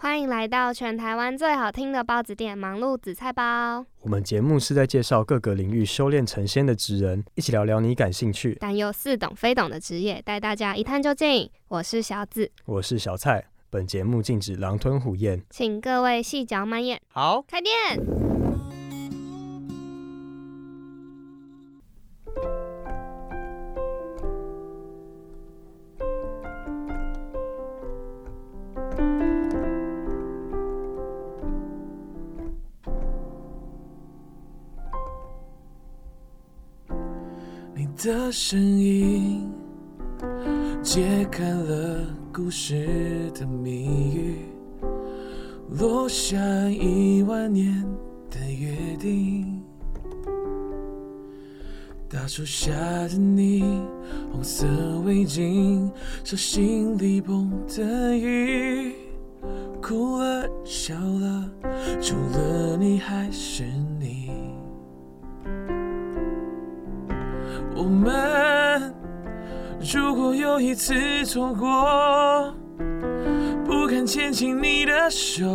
欢迎来到全台湾最好听的包子店——忙碌紫菜包。我们节目是在介绍各个领域修炼成仙的职人，一起聊聊你感兴趣但又似懂非懂的职业，带大家一探究竟。我是小紫，我是小蔡。本节目禁止狼吞虎咽，请各位细嚼慢咽。好，开店。的声音揭开了故事的谜语，落下一万年的约定。大树下的你，红色围巾，手心里捧的雨，哭了笑了，除了你还是你。我们如果又一次错过，不敢牵起你的手，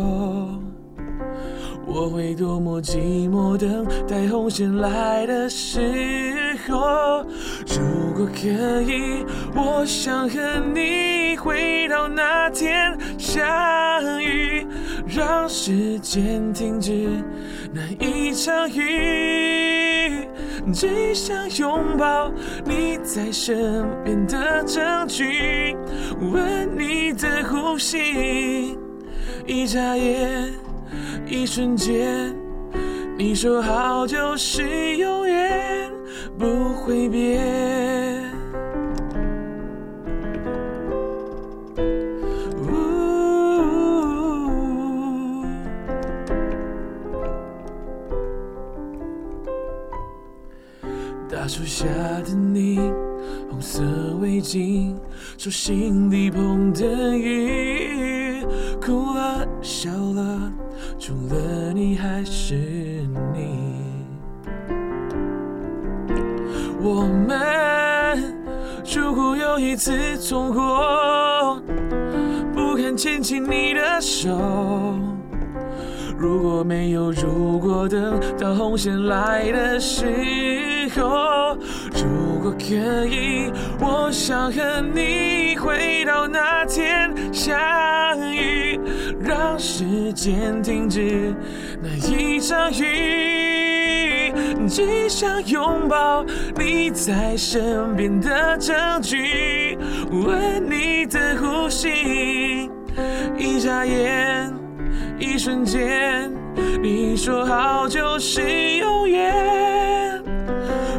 我会多么寂寞，等待红线来的时候。如果可以，我想和你回到那天相遇，让时间停止那一场雨。只想拥抱你在身边的证据，闻你的呼吸，一眨眼，一瞬间，你说好就是永远不会变。大树下的你，红色围巾，手心里捧的雨，哭了笑了，除了你还是你。我们如果又一次错过，不敢牵起你的手。如果没有如果，等到红线来的时候，如果可以，我想和你回到那天相遇，让时间停止那一场雨，只想拥抱你在身边的证据，闻你的呼吸，一眨眼。一瞬间，你说好就是永远。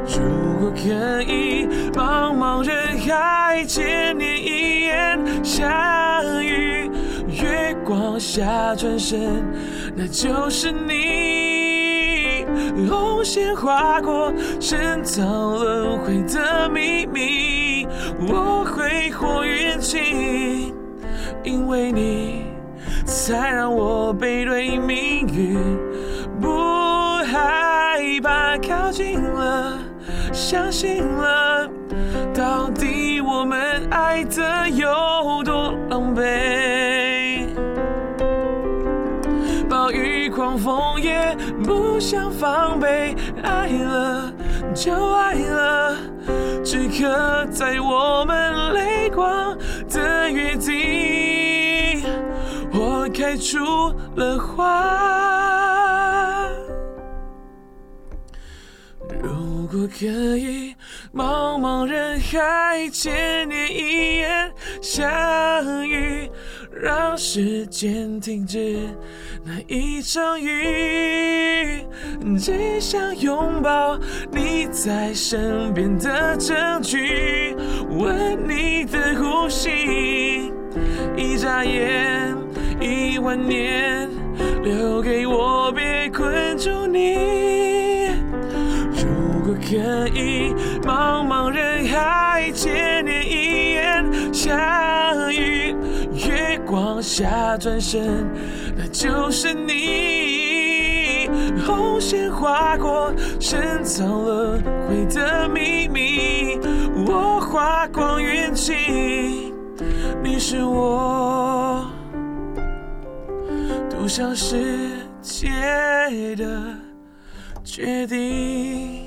如果可以，茫茫人海，千年一眼相遇，月光下转身，那就是你。红线划过深藏轮回的秘密，我会活运气，因为你。才让我背对命运，不害怕靠近了，相信了，到底我们爱的有多狼狈？暴雨狂风也不想防备，爱了就爱了，只刻在我们泪光的约定。开出了花。如果可以，茫茫人海，千年一眼相遇，让时间停止那一场雨，只想拥抱你在身边的证据，闻你的呼吸，一眨眼。一万年，留给我，别困住你。如果可以，茫茫人海，千年一眼相遇，月光下转身，那就是你。红线划过，深藏了回的秘密。我花光运气，你是我。就像世界的决定。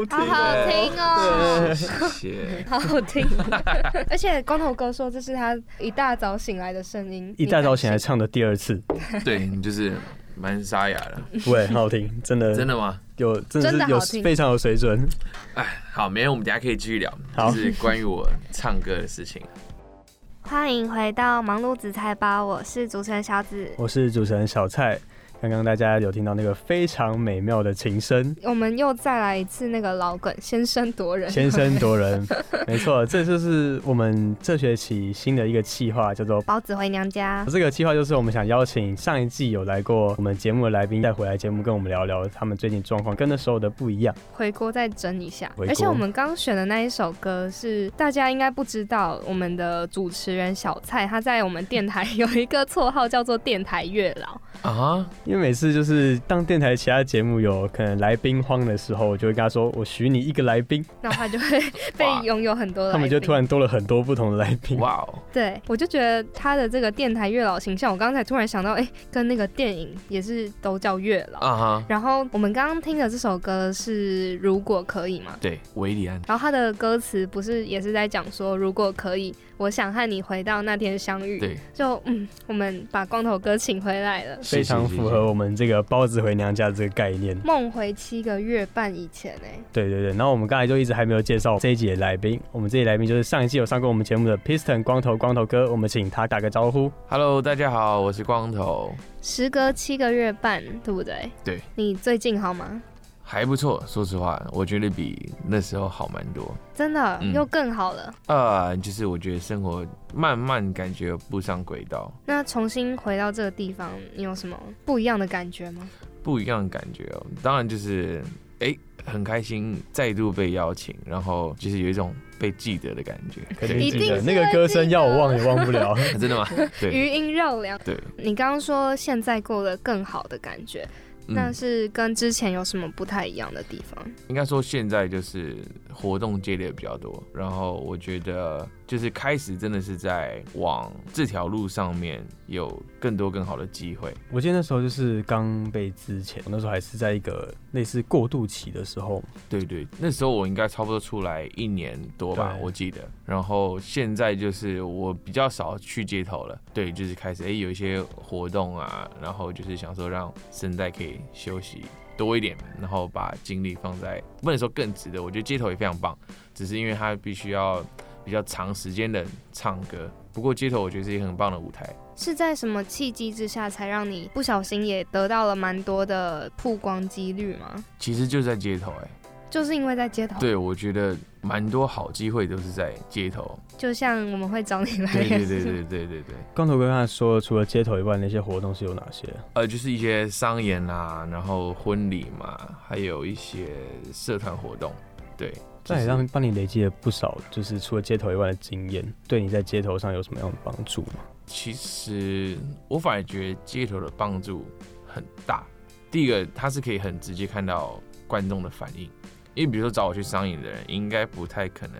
好听好好听哦，谢谢。好好听。而且光头哥说这是他一大早醒来的声音，一大早醒来唱的第二次，对你就是蛮沙哑的，对，很好听，真的真的吗？有真的是有的非常有水准。哎，好，明天我们等一下可以继续聊，好就是关于我唱歌的事情。欢迎回到忙碌紫菜包，我是主持人小紫。我是主持人小蔡，刚刚大家有听到那个非常美妙的琴声，我们又再来一次那个老梗，先声夺人。先声夺人，没错，这就是我们这学期新的一个企划，叫做。包子回娘家，这个计划就是我们想邀请上一季有来过我们节目的来宾，再回来节目跟我们聊聊他们最近状况跟那时候的不一样。回锅再蒸一下而且我们刚选的那一首歌是大家应该不知道，我们的主持人小蔡他在我们电台有一个绰号叫做电台月老。啊，因为每次就是当电台其他节目有可能来宾荒的时候，我就会跟他说：“我许你一个来宾。然后他就会被哇拥有很多”的，他们就突然多了很多不同的来宾。哇哦，对我就觉得他的这个电台月老形象，我刚才突然想到，哎、跟那个电影也是都叫月老。啊哈，然后我们刚刚听的这首歌是《如果可以》嘛？对，维里安，然后他的歌词不是也是在讲说，如果可以，我想和你回到那天相遇。对，就嗯，我们把光头哥请回来了。非常符合我们这个包子回娘家这个概念。梦回七个月半以前哎、对对对，然后我们刚才就一直还没有介绍这一集的来宾，我们这一集来宾就是上一季有上过我们节目的 Piston 光头光头哥，我们请他打个招呼。Hello，大家好，我是光头，时隔七个月半，对不对？对，你最近好吗？还不错，说实话，我觉得比那时候好蛮多。真的、嗯又更好了。呃，就是我觉得生活慢慢感觉步上轨道，那重新回到这个地方，你有什么不一样的感觉吗？不一样的感觉哦。当然就是，哎、很开心再度被邀请，然后就是有一种被记得的感觉。肯定对一定是记得那个歌声要我忘也忘不了。真的吗？对余音绕梁。对，你刚刚说现在过得更好的感觉，那嗯，是跟之前有什么不太一样的地方？应该说现在就是活动接的比较多，然后我觉得就是开始真的是在往这条路上面有更多更好的机会。我记得那时候就是刚被之前，那时候还是在一个类似过渡期的时候，对对，那时候我应该差不多出来一年多吧，我记得。然后现在就是我比较少去街头了，对，就是开始哎、有一些活动啊，然后就是想说让声带可以休息多一点，然后把精力放在不能说更值得，我觉得街头也非常棒，只是因为它必须要比较长时间的唱歌。不过街头我觉得是一个很棒的舞台，是在什么契机之下，才让你不小心也得到了蛮多的曝光几率吗？其实就在街头哎、就是因为在街头，对我觉得蛮多好机会都是在街头，就像我们会找你来，对对对对对对对。光头哥刚才说，除了街头以外，那些活动是有哪些？呃，就是一些商演啊，然后婚礼嘛，还有一些社团活动，对，这也让帮你累积了不少，就是除了街头以外的经验，对你在街头上有什么样的帮助吗？其实我反而觉得街头的帮助很大。第一个，它是可以很直接看到观众的反应，因为比如说找我去商演的人，应该不太可能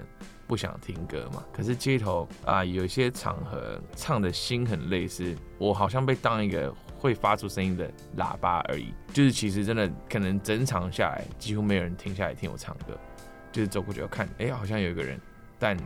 不想听歌嘛。可是街头啊、有些场合唱的心很累，是我好像被当一个会发出声音的喇叭而已。就是其实真的可能整场下来，几乎没有人停下来听我唱歌，就是走过去要看，哎、好像有一个人，但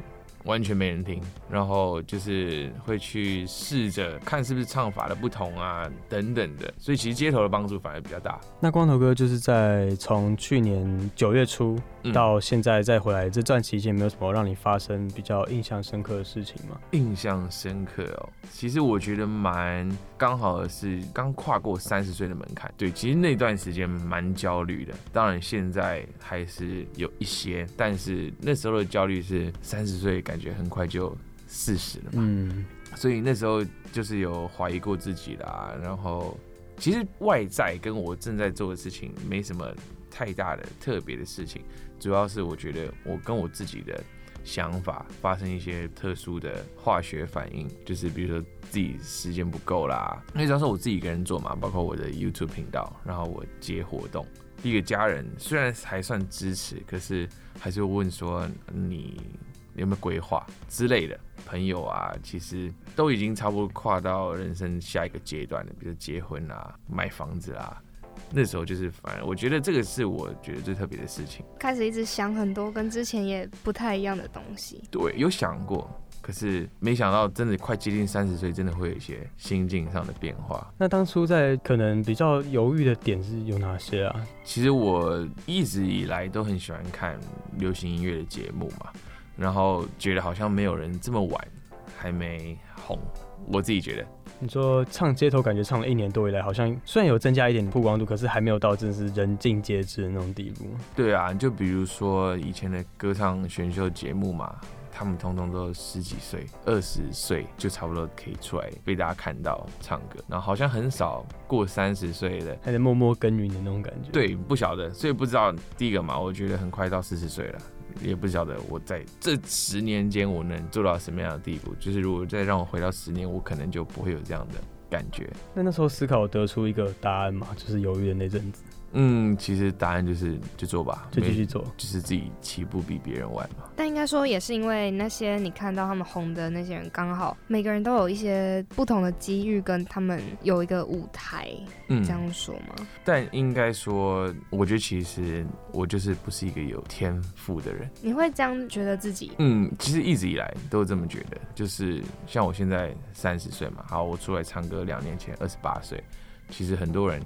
完全没人听，然后就是会去试着看是不是唱法的不同啊，等等的，所以其实街头的帮助反而比较大。那光头哥就是在从去年九月初到现在再回来这段期间，没有什么让你发生比较印象深刻的事情吗？印象深刻哦，其实我觉得蛮刚好的是刚跨过三十岁的门槛，对，其实那段时间蛮焦虑的，当然现在还是有一些，但是那时候的焦虑是三十岁感觉很快就四十了嘛，嗯，所以那时候就是有怀疑过自己啦。然后其实外在跟我正在做的事情没什么太大的特别的事情，主要是我觉得我跟我自己的想法发生一些特殊的化学反应，就是比如说自己时间不够啦，因为主要是我自己一个人做嘛，包括我的 YouTube 频道，然后我接活动。一个家人虽然还算支持，可是还是会问说你有没有规划之类的。朋友啊，其实都已经差不多跨到人生下一个阶段了，比如结婚啊、买房子啊。那时候就是反而我觉得这个是我觉得最特别的事情。开始一直想很多跟之前也不太一样的东西。对，有想过，可是没想到真的快接近三十岁，真的会有一些心境上的变化。那当初在可能比较犹豫的点是有哪些啊？其实我一直以来都很喜欢看流行音乐的节目嘛，然后觉得好像没有人这么晚还没红，我自己觉得。你说唱街头，感觉唱了一年多以来，好像虽然有增加一点曝光度，可是还没有到真的是人尽皆知的那种地步。对啊，就比如说以前的歌唱选秀节目嘛，他们通通都十几岁、二十岁就差不多可以出来被大家看到唱歌，然后好像很少过三十岁的还在默默耕耘的那种感觉。对，不晓得，所以不知道第一个嘛，我觉得很快到四十岁了。也不晓得我在这十年间我能做到什么样的地步。就是如果再让我回到十年，我可能就不会有这样的感觉。那那时候思考得出一个答案吗，就是犹豫的那阵子。嗯，其实答案就是就做吧，就继续做，就是自己起步比别人晚嘛。但应该说也是因为那些你看到他们红的那些人，刚好每个人都有一些不同的机遇，跟他们有一个舞台，嗯，这样说吗？但应该说，我觉得其实我就是不是一个有天赋的人。你会这样觉得自己？嗯，其实一直以来都这么觉得，就是像我现在三十岁嘛，好，我出来唱歌两年前二十八岁，其实很多人。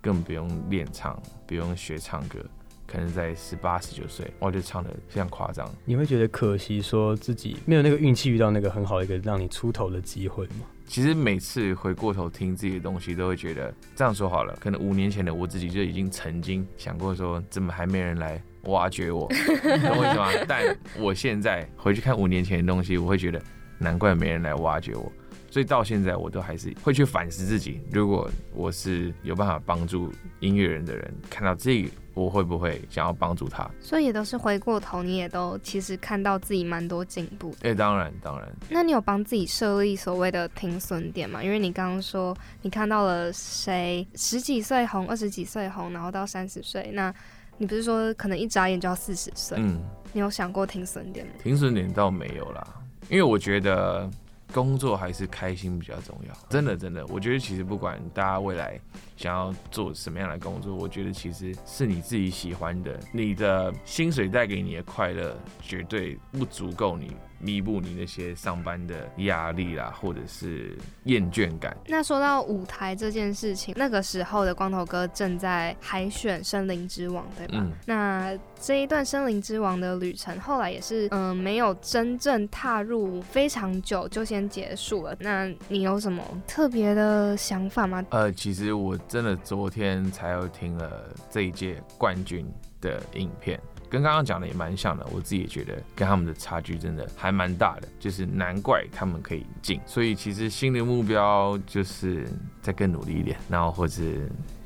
更不用练唱，不用学唱歌，可能在十八、十九岁，我就唱的非常夸张。你会觉得可惜，说自己没有那个运气遇到那个很好的一个让你出头的机会吗？其实每次回过头听自己的东西，都会觉得这样说好了。可能五年前的我自己就已经曾经想过说，怎么还没人来挖掘我？懂我意思吗？但我现在回去看五年前的东西，我会觉得难怪没人来挖掘我。所以到现在，我都还是会去反思自己。如果我是有办法帮助音乐人的人，看到这个，我会不会想要帮助他？所以也都是回过头，你也都其实看到自己蛮多进步。哎，当然，当然。那你有帮自己设立所谓的停损点吗？因为你刚刚说你看到了谁十几岁红，二十几岁红，然后到三十岁，那你不是说可能一眨眼就要四十岁？嗯，你有想过停损点吗？停损点倒没有啦，因为我觉得。工作还是开心比较重要，真的真的，我觉得其实不管大家未来想要做什么样的工作，我觉得其实是你自己喜欢的，你的薪水带给你的快乐绝对不足够你。弥补你那些上班的压力啦，或者是厌倦感。那说到舞台这件事情，那个时候的光头哥正在海选《森林之王》，对吧？那这一段《森林之王》的旅程，后来也是嗯，没有真正踏入非常久就先结束了。那你有什么特别的想法吗？呃，其实我真的昨天才又听了这一届冠军的影片。跟刚刚讲的也蛮像的，我自己也觉得跟他们的差距真的还蛮大的，就是难怪他们可以进。所以其实新的目标就是再更努力一点，然后或者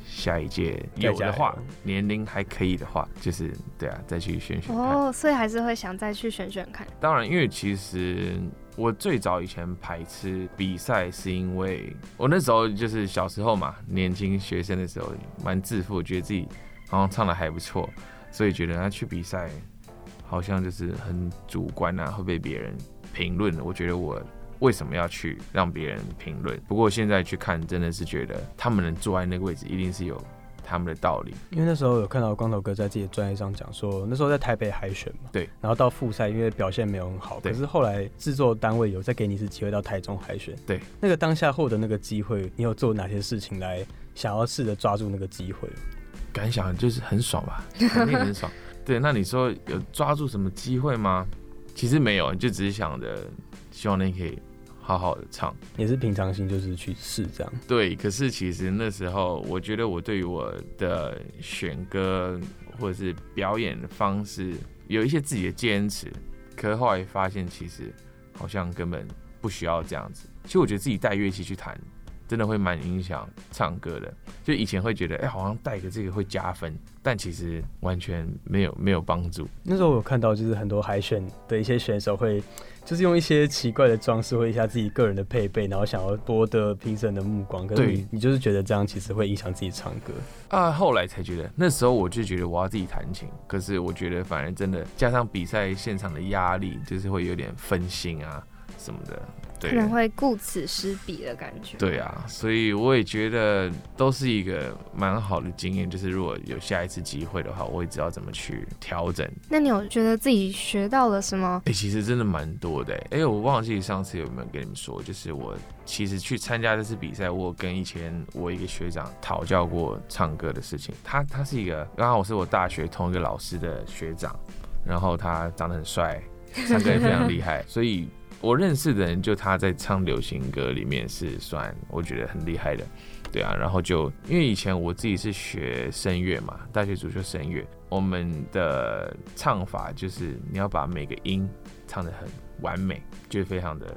下一届有的话，年龄还可以的话，就是对啊，再去选选哦。所以还是会想再去选选看。当然，因为其实我最早以前排斥比赛，是因为我那时候就是小时候嘛，年轻学生的时候蛮自负，觉得自己好像唱的还不错。所以觉得他去比赛，好像就是很主观啊，会被别人评论。我觉得我为什么要去让别人评论？不过现在去看，真的是觉得他们能坐在那个位置，一定是有他们的道理。因为那时候有看到光头哥在自己的专业上讲说，那时候在台北海选嘛，对，然后到复赛，因为表现没有很好，可是后来制作单位有再给你一次机会到台中海选，对，那个当下获得那个机会，你有做哪些事情来想要试着抓住那个机会？感想就是很爽吧，肯定很爽。对，那你说有抓住什么机会吗？其实没有，就只是想着希望你可以好好的唱，也是平常心，就是去试这样。对，可是其实那时候，我觉得我对于我的选歌或者是表演的方式有一些自己的坚持，可是后来发现其实好像根本不需要这样子。其实我觉得自己带乐器去弹，真的会蛮影响唱歌的。就以前会觉得，哎，好像带个这个会加分，但其实完全没有没有帮助。那时候我有看到，就是很多海选的一些选手会。就是用一些奇怪的装饰或一下自己个人的配备，然后想要博得评审的目光。可是你你就是觉得这样其实会影响自己唱歌啊？后来才觉得，那时候我就觉得我要自己弹琴。可是我觉得反而真的加上比赛现场的压力，就是会有点分心啊什么的。可能会顾此失彼的感觉。对啊，所以我也觉得都是一个蛮好的经验。就是如果有下一次机会的话，我也知道怎么去调整。那你有觉得自己学到了什么？哎，其实真的蛮多的。哎，我忘记上次有没有跟你们说，就是我其实去参加这次比赛，我跟以前我一个学长讨教过唱歌的事情。他他是一个刚好我是我大学同一个老师的学长，然后他长得很帅，唱歌也非常厉害，所以。我认识的人就他在唱流行歌里面是算我觉得很厉害的，对啊，然后就因为以前我自己是学声乐嘛，大学主修声乐，我们的唱法就是你要把每个音唱得很完美，就非常的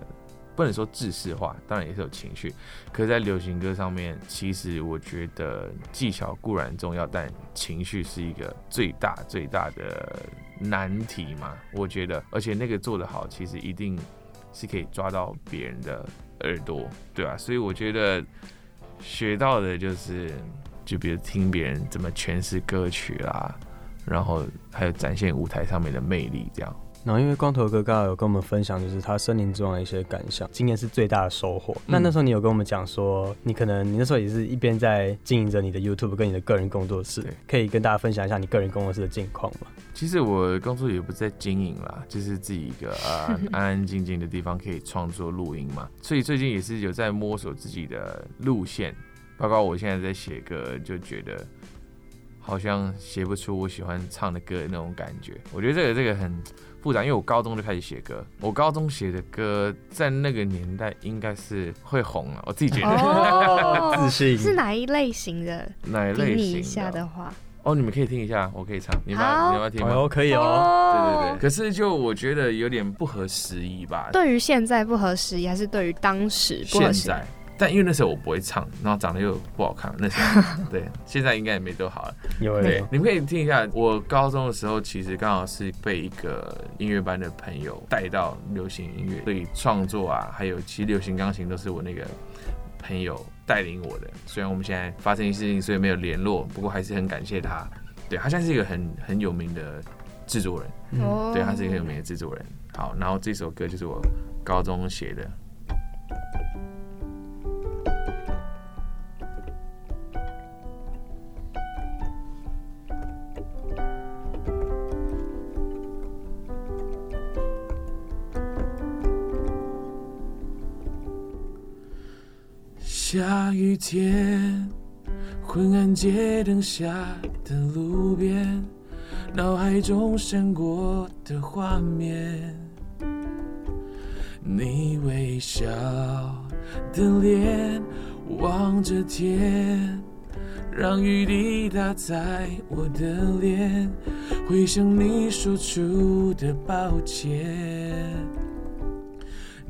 不能说制式化，当然也是有情绪，可是在流行歌上面，其实我觉得技巧固然重要，但情绪是一个最大最大的难题嘛，我觉得，而且那个做得好，其实一定。是可以抓到别人的耳朵，对吧？所以我觉得学到的就是，就比如听别人怎么诠释歌曲啦，然后还有展现舞台上面的魅力，这样。然后，因为光头哥刚刚有跟我们分享，就是他森林之王的一些感想，今年是最大的收获。那那时候你有跟我们讲说，你可能你那时候也是一边在经营着你的 YouTube 跟你的个人工作室，可以跟大家分享一下你个人工作室的近况吗？其实我工作也不是在经营啦，就是自己一个啊 安安静静的地方可以创作录音嘛。所以最近也是有在摸索自己的路线，包括我现在在写歌，就觉得好像写不出我喜欢唱的歌的那种感觉。我觉得这个这个很。复杂，因为我高中就开始写歌，我高中写的歌在那个年代应该是会红了，我自己觉得。自信是哪一类型的？哪一类型？一下的话，哦，你们可以听一下，我可以唱，你们你们要听吗？哦，可以哦。对对对，可是就我觉得有点不合时宜吧。对于现在不合时宜，还是对于当时不合时宜？但因为那时候我不会唱，然后长得又不好看，那时候 对，现在应该也没多好了。有对，你们可以听一下，我高中的时候其实刚好是被一个音乐班的朋友带到流行音乐，所以创作啊，还有其实流行钢琴都是我那个朋友带领我的。虽然我们现在发生一些事情，所以没有联络，不过还是很感谢他。对他现在是一个很很有名的制作人，对，他是一个很有名的制作人。好，然后这首歌就是我高中写的。下雨天，昏暗街灯下的路边，脑海中闪过的画面，你微笑的脸望着天，让雨滴打在我的脸，回想你说出的抱歉，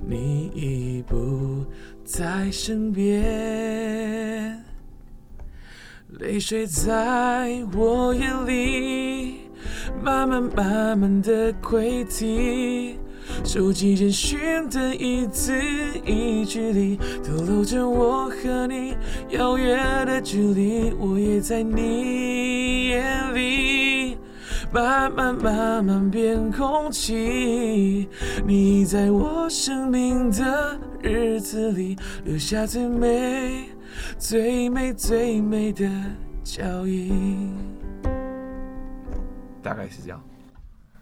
你已不。在身边，泪水在我眼里慢慢慢慢的溃堤，手机简讯的一字一句里，透露着我和你遥远的距离，我也在你眼里。慢慢慢慢变空气，你在我生命的日子里留下最美、最美、最美的脚印。大概是这样。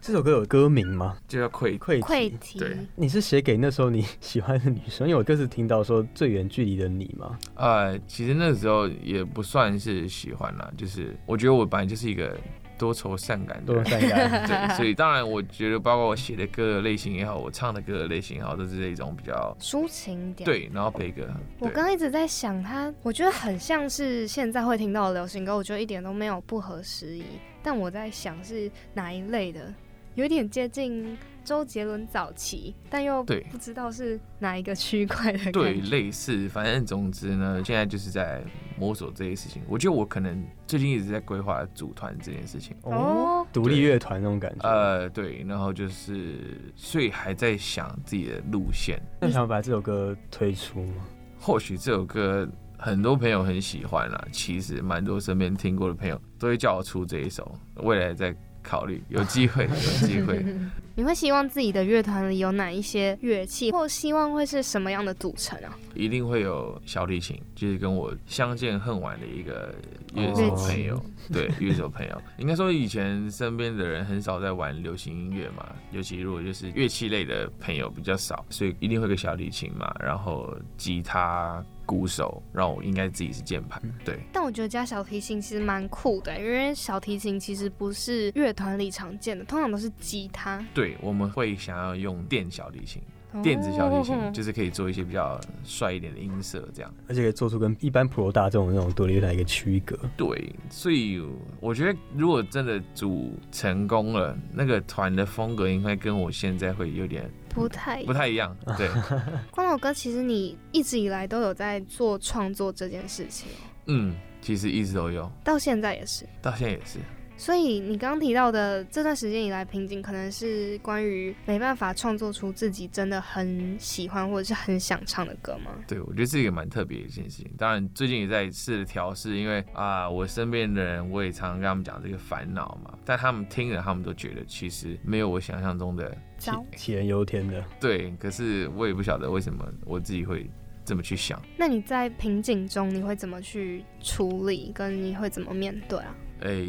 这首歌有歌名吗？就叫《溃溃溃堤》。对，你是写给那时候你喜欢的女生？因为我歌词听到说最远距离的你吗？呃，其实那时候也不算是喜欢啦，就是我觉得我本来就是一个。多愁善感，多愁善感，对，所以当然，我觉得包括我写的歌的类型也好，我唱的歌的类型也好，都是一种比较抒情点。对，然后悲歌。我刚刚一直在想，它我觉得很像是现在会听到的流行歌，我觉得一点都没有不合时宜。但我在想是哪一类的，有点接近周杰伦早期，但又不知道是哪一个区块的。对，类似，反正总之呢，现在就是在摸索这些事情。我觉得我可能最近一直在规划组团这件事情。哦，独立乐团那种感觉。呃，对，然后就是，所以还在想自己的路线。那想把这首歌推出吗？或许这首歌很多朋友很喜欢啦，其实蛮多身边听过的朋友都会叫我出这一首，未来再考虑，有机会，有机会。你会希望自己的乐团里有哪一些乐器，或希望会是什么样的组成啊？一定会有小提琴，就是跟我相见恨晚的一个乐手朋友，对乐手朋友。应该说以前身边的人很少在玩流行音乐嘛，尤其如果就是乐器类的朋友比较少，所以一定会有个小提琴嘛，然后吉他、鼓手，让我应该自己是键盘，对。但我觉得加小提琴其实蛮酷的，因为小提琴其实不是乐团里常见的，通常都是吉他。对，我们会想要用电小提琴。电子小提琴哦就是可以做一些比较帅一点的音色，这样。而且可以做出跟一般普罗大众那种独立乐团一个区隔。对，所以我觉得如果真的组成功了，那个团的风格应该跟我现在会有点不太不太一样。对，光头哥，其实你一直以来都有在做创作这件事情哦，嗯，其实一直都有，到现在也是。到现在也是。所以你刚刚提到的这段时间以来瓶颈，可能是关于没办法创作出自己真的很喜欢或者是很想唱的歌吗？对，我觉得是一个蛮特别的一件事情。当然，最近也在试着调试，因为啊，我身边的人我也常常跟他们讲这个烦恼嘛，但他们听了，他们都觉得其实没有我想象中的糟。杞人忧天的。对。可是我也不晓得为什么我自己会这么去想。那你在瓶颈中你会怎么去处理，跟你会怎么面对啊？哎、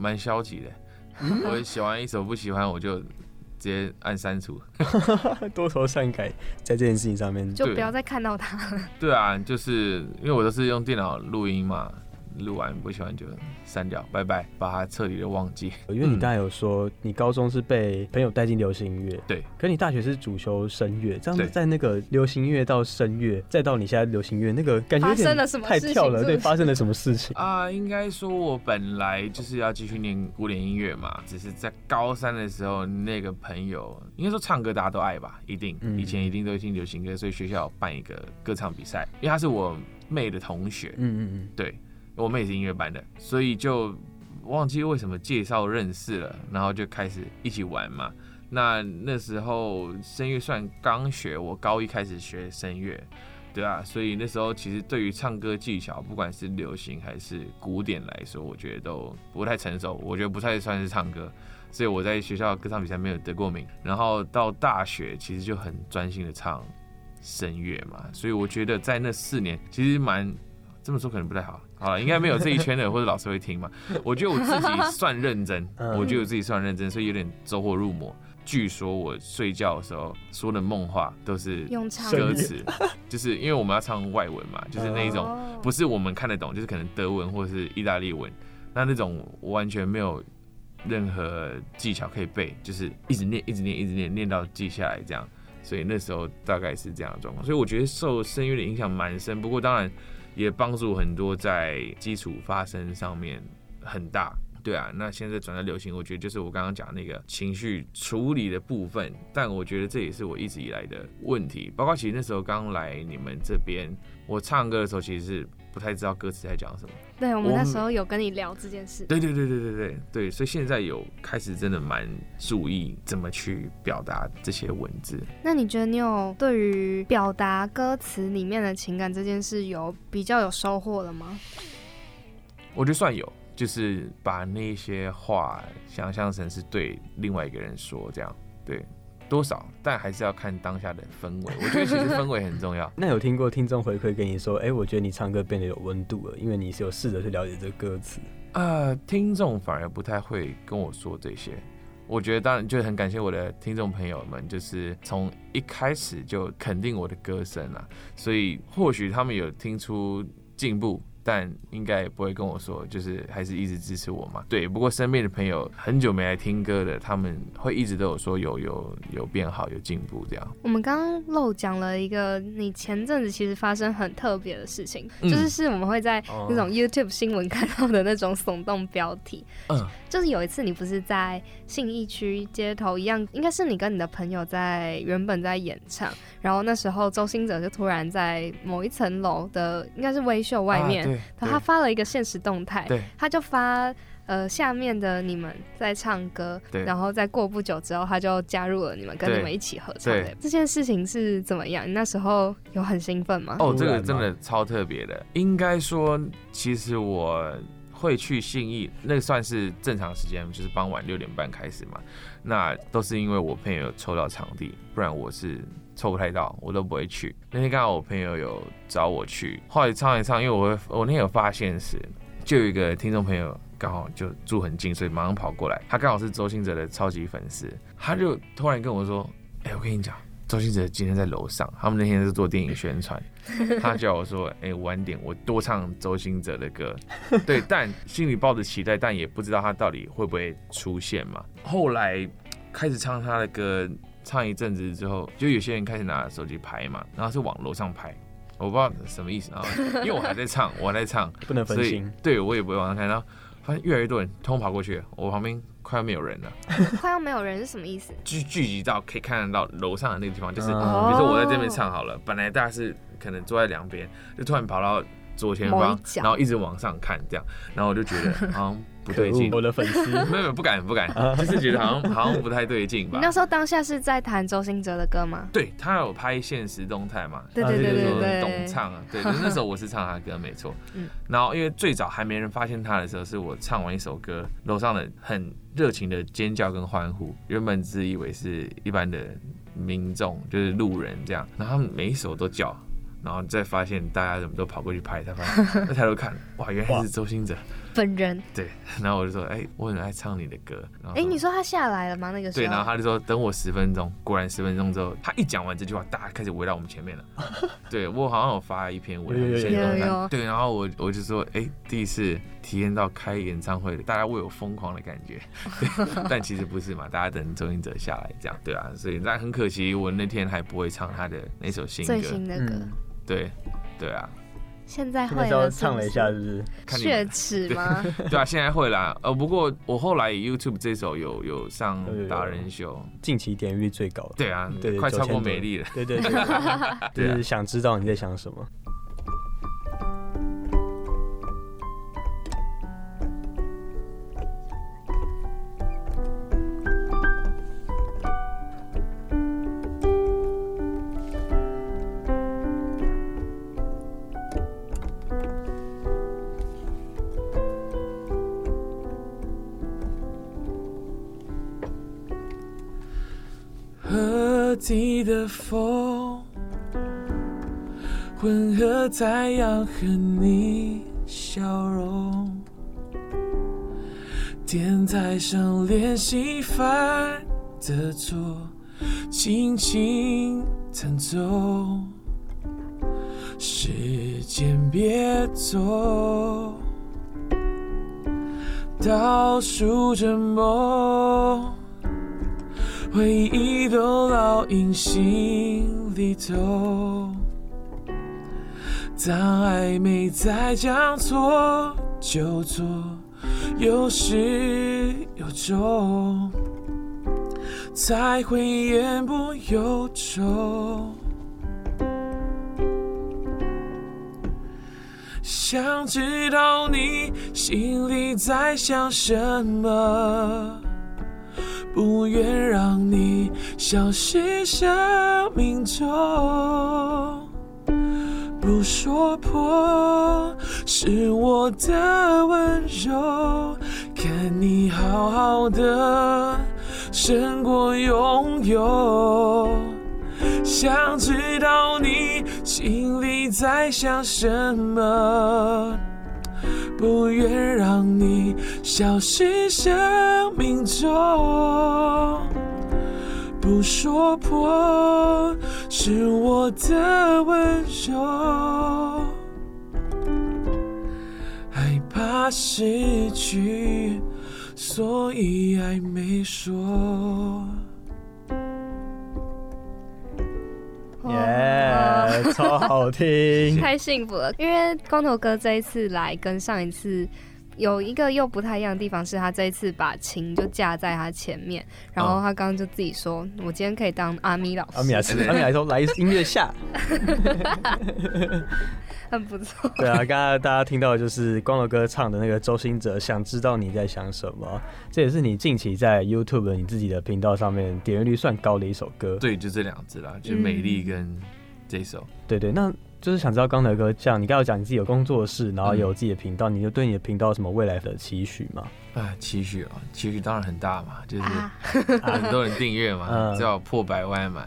蛮消极的。我喜欢一首不喜欢，我就直接按删除。多愁善感，在这件事情上面，就不要再看到他了。对啊，就是因为我都是用电脑录音嘛，录完不喜欢就删掉，拜拜，把它彻底的忘记。因为你刚才有说你高中是被朋友带进流行音乐，对，可你大学是主修声乐，这样子在那个流行音乐到声乐，再到你现在流行乐，那个感觉有点发生了什么太跳了，对，发生了什么事情？啊，应该说我本来就是要继续念古典音乐嘛，只是在高三的时候，那个朋友应该说唱歌大家都爱吧，一定，嗯。以前一定都听流行歌，所以学校有办一个歌唱比赛，因为他是我妹的同学，嗯嗯嗯，对我们也是音乐班的，所以就忘记为什么介绍认识了，然后就开始一起玩嘛。那那时候声乐算刚学，我高一开始学声乐，对啊，所以那时候其实对于唱歌技巧，不管是流行还是古典来说，我觉得都不太成熟，我觉得不太算是唱歌。所以我在学校歌唱比赛没有得过名，然后到大学其实就很专心的唱声乐嘛，所以我觉得在那四年其实蛮 这么说可能不太好，好了，应该没有这一圈的或者老师会听嘛。我觉得我自己算认真，嗯我觉得我自己算认真，所以有点走火入魔。据说我睡觉的时候说的梦话都是歌词，就是因为我们要唱外文嘛，就是那一种哦不是我们看得懂，就是可能德文或者是意大利文，那那种完全没有任何技巧可以背，就是一直念、一直念、一直念，念到记下来这样。所以那时候大概是这样的状况，所以我觉得受声乐的影响蛮深，不过当然也帮助很多在基础发声上面很大。对啊，那现在转到流行，我觉得就是我刚刚讲那个情绪处理的部分，但我觉得这也是我一直以来的问题。包括其实那时候刚来你们这边，我唱歌的时候其实是不太知道歌词在讲什么。对，我们那时候有跟你聊这件事。对对对对对对对，所以现在有开始真的蛮注意怎么去表达这些文字。那你觉得你有对于表达歌词里面的情感这件事有比较有收获了吗？我觉得算有，就是把那些话想象成是对另外一个人说，这样对多少，但还是要看当下的氛围。我觉得其实氛围很重要。那有听过听众回馈跟你说，哎、我觉得你唱歌变得有温度了，因为你是有试着去了解这个歌词。呃，听众反而不太会跟我说这些。我觉得当然就很感谢我的听众朋友们，就是从一开始就肯定我的歌声啊，所以或许他们有听出进步，但应该也不会跟我说，就是还是一直支持我嘛。对，不过身边的朋友很久没来听歌的，他们会一直都有说有有有变好，有进步这样。我们刚刚漏讲了一个，你前阵子其实发生很特别的事情，就是是我们会在那种 YouTube 新闻看到的那种耸动标题。嗯，就是有一次你不是在信义区街头一样，应该是你跟你的朋友在原本在演唱，然后那时候周星哲就突然在某一层楼的应该是微秀外面。他发了一个现实动态，他就发呃下面的你们在唱歌，然后再过不久之后他就加入了你们，跟你们一起合唱。这件事情是怎么样？你那时候有很兴奋吗？哦，这个真的超特别的。应该说，其实我会去信义，那个算是正常时间，就是傍晚六点半开始嘛。那都是因为我朋友抽到场地，不然我是。抽不太到，我都不会去。那天刚好我朋友有找我去，后来唱一唱，因为我会我那天有发现是，就有一个听众朋友刚好就住很近，所以马上跑过来。他刚好是周星哲的超级粉丝，他就突然跟我说：“哎，我跟你讲，周星哲今天在楼上，他们那天是做电影宣传。他叫我说：哎，晚点我多唱周星哲的歌。对，但心里抱着期待，但也不知道他到底会不会出现嘛。后来开始唱他的歌。”唱一阵子之后，就有些人开始拿手机拍嘛，然后是往楼上拍，我不知道什么意思。然后因为我还在唱，我还在唱，不能分心。对我也不会往上看。然后发现越来越多人通跑过去，我旁边快要没有人了。快要没有人是什么意思？聚聚集到可以看得到楼上的那个地方，就是比如说我在这边唱好了，本来大家是可能坐在两边，就突然跑到左前方，然后一直往上看这样，然后我就觉得 好像。不对劲，我的粉丝 没有不敢不敢，就是觉得好像好像不太对劲吧。你那时候当下是在弹周星哲的歌吗？对他有拍现实动态嘛？对对对对对，懂唱啊。对，那时候我是唱他歌没错。嗯。然后因为最早还没人发现他的时候，是我唱完一首歌，楼上的很热情的尖叫跟欢呼，原本自以为是一般的民众，就是路人这样，然后他们每一首都叫，然后再发现大家怎么都跑过去拍他，发现 抬头看，哇，原来是周星哲。本人对，然后我就说，哎，我很爱唱你的歌。哎，你说他下来了吗？那个时候对，然后他就说等我十分钟。果然十分钟之后，他一讲完这句话，大家开始围到我们前面了。对我好像有发一篇文，对，然后我我就说，哎，第一次体验到开演唱会，大家为我疯狂的感觉。但其实不是嘛，大家等周星哲下来这样，对啊，所以但很可惜，我那天还不会唱他的那首新歌。最新的歌。对，对啊。现在会了，唱了一下，是不是？血耻 吗？对啊，现在会啦。呃，不过我后来 YouTube 这首有有上达人秀，近期点击率最高。对啊，对，快超过美丽了。对对对，就是想知道你在想什么。的风，混合太阳和你笑容。天台上练习犯的错，轻轻弹奏。时间别走，倒数着梦。回忆都烙印心里头，当爱没再将错就错，有始有终，才会言不由衷。想知道你心里在想什么。不愿让你消失生命中，不说破是我的温柔，看你好好的胜过拥有，想知道你心里在想什么。不愿让你消失生命中，不说破是我的温柔，害怕失去，所以还没说。耶，超好听，太幸福了！因为光头哥这一次来跟上一次有一个又不太一样的地方，是他这一次把琴就架在他前面，然后他刚刚就自己说：“我今天可以当阿咪老师。”阿咪老师，阿咪来说来音乐下。很不错。对啊，刚刚大家听到的就是光头哥唱的那个周兴哲，想知道你在想什么。这也是你近期在 YouTube 你自己的频道上面点阅率算高的一首歌。对，就这两支啦，就美丽跟这首。对对，那就是想知道光头哥，像你刚刚讲你自己有工作室，然后有自己的频道，你就对你的频道有什么未来的期许吗？啊，期许啊，期许当然很大嘛，就是 很多人订阅嘛，就要破百万嘛，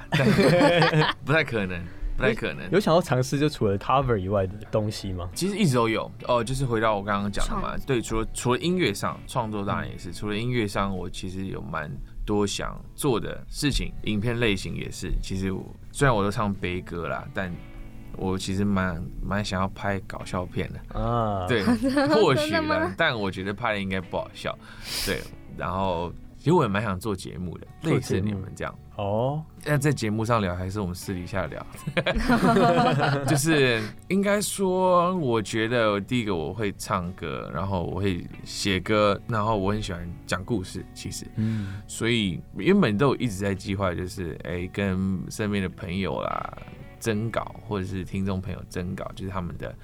不太可能。不太可能有想要尝试，就除了 cover 以外的东西吗？其实一直都有哦，就是回到我刚刚讲的嘛，对，除了除了音乐上创作当然也是，除了音乐上，我其实有蛮多想做的事情，影片类型也是。其实虽然我都唱悲歌啦，但我其实蛮蛮想要拍搞笑片的啊。对，或许呢，但我觉得拍的应该不好笑。对，然后其实我也蛮想做节目的，类似你们这样。哦，那在节目上聊还是我们私底下聊？就是应该说，我觉得第一个我会唱歌，然后我会写歌，然后我很喜欢讲故事。其实，嗯，所以原本都有一直在计划，就是哎，跟身边的朋友啦征稿，或者是听众朋友征稿，就是他们的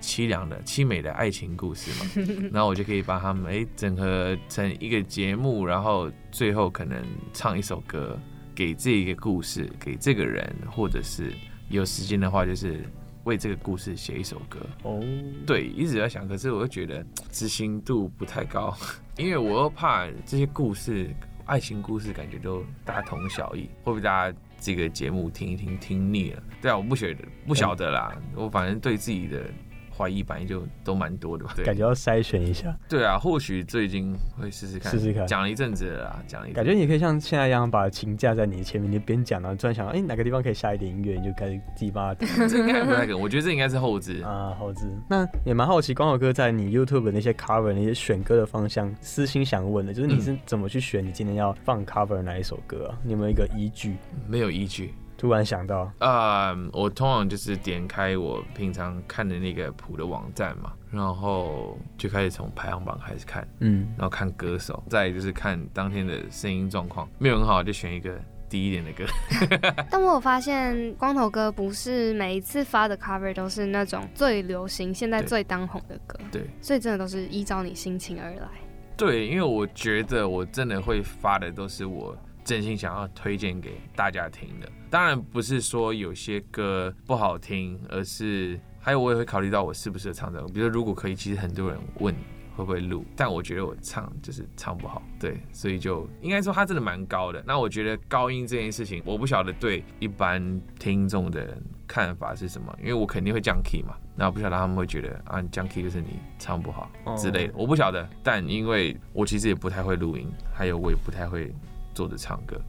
凄凉的、凄美的爱情故事嘛。然后我就可以把他们哎整合成一个节目，然后最后可能唱一首歌。给这一个故事，给这个人，或者是有时间的话，就是为这个故事写一首歌。哦，对，一直在想，可是我又觉得执行度不太高，因为我又怕这些故事，爱情故事，感觉都大同小异，会不会大家这个节目听一听听腻了？对啊，我不晓得，不晓得啦，我反正对自己的。怀疑反应就都蛮多的吧，感觉要筛选一下。对啊，或许最近会试试看，试试看。讲了一阵子了啦，讲了一。感觉你可以像现在一样，把琴架在你前面，你边讲然后突然想到，哎，哪个地方可以下一点音乐，你就开始自己把它。这应该不太可能，我觉得这应该是后置 啊，后置。那也蛮好奇，光头哥在你 YouTube 那些 cover 那些选歌的方向，私心想问的，就是你是怎么去选你今天要放 cover 哪一首歌啊？你有没有一个依据？没有依据。突然想到啊，我通常就是点开我平常看的那个谱的网站嘛，然后就开始从排行榜开始看，嗯，然后看歌手，再就是看当天的声音状况，没有很好就选一个低一点的歌。但我有发现，光头哥不是每一次发的 cover 都是那种最流行、现在最当红的歌，对，所以真的都是依照你心情而来。对，因为我觉得我真的会发的都是我。真心想要推荐给大家听的，当然不是说有些歌不好听，而是还有我也会考虑到我适不适合唱这种。比如说，如果可以，其实很多人问会不会录，但我觉得我唱就是唱不好，对，所以就应该说它真的蛮高的。那我觉得高音这件事情，我不晓得对一般听众的看法是什么，因为我肯定会降 key 嘛，那我不晓得他们会觉得啊，降 key 就是你唱不好之类的，我不晓得。但因为我其实也不太会录音，还有我也不太会。坐着唱歌。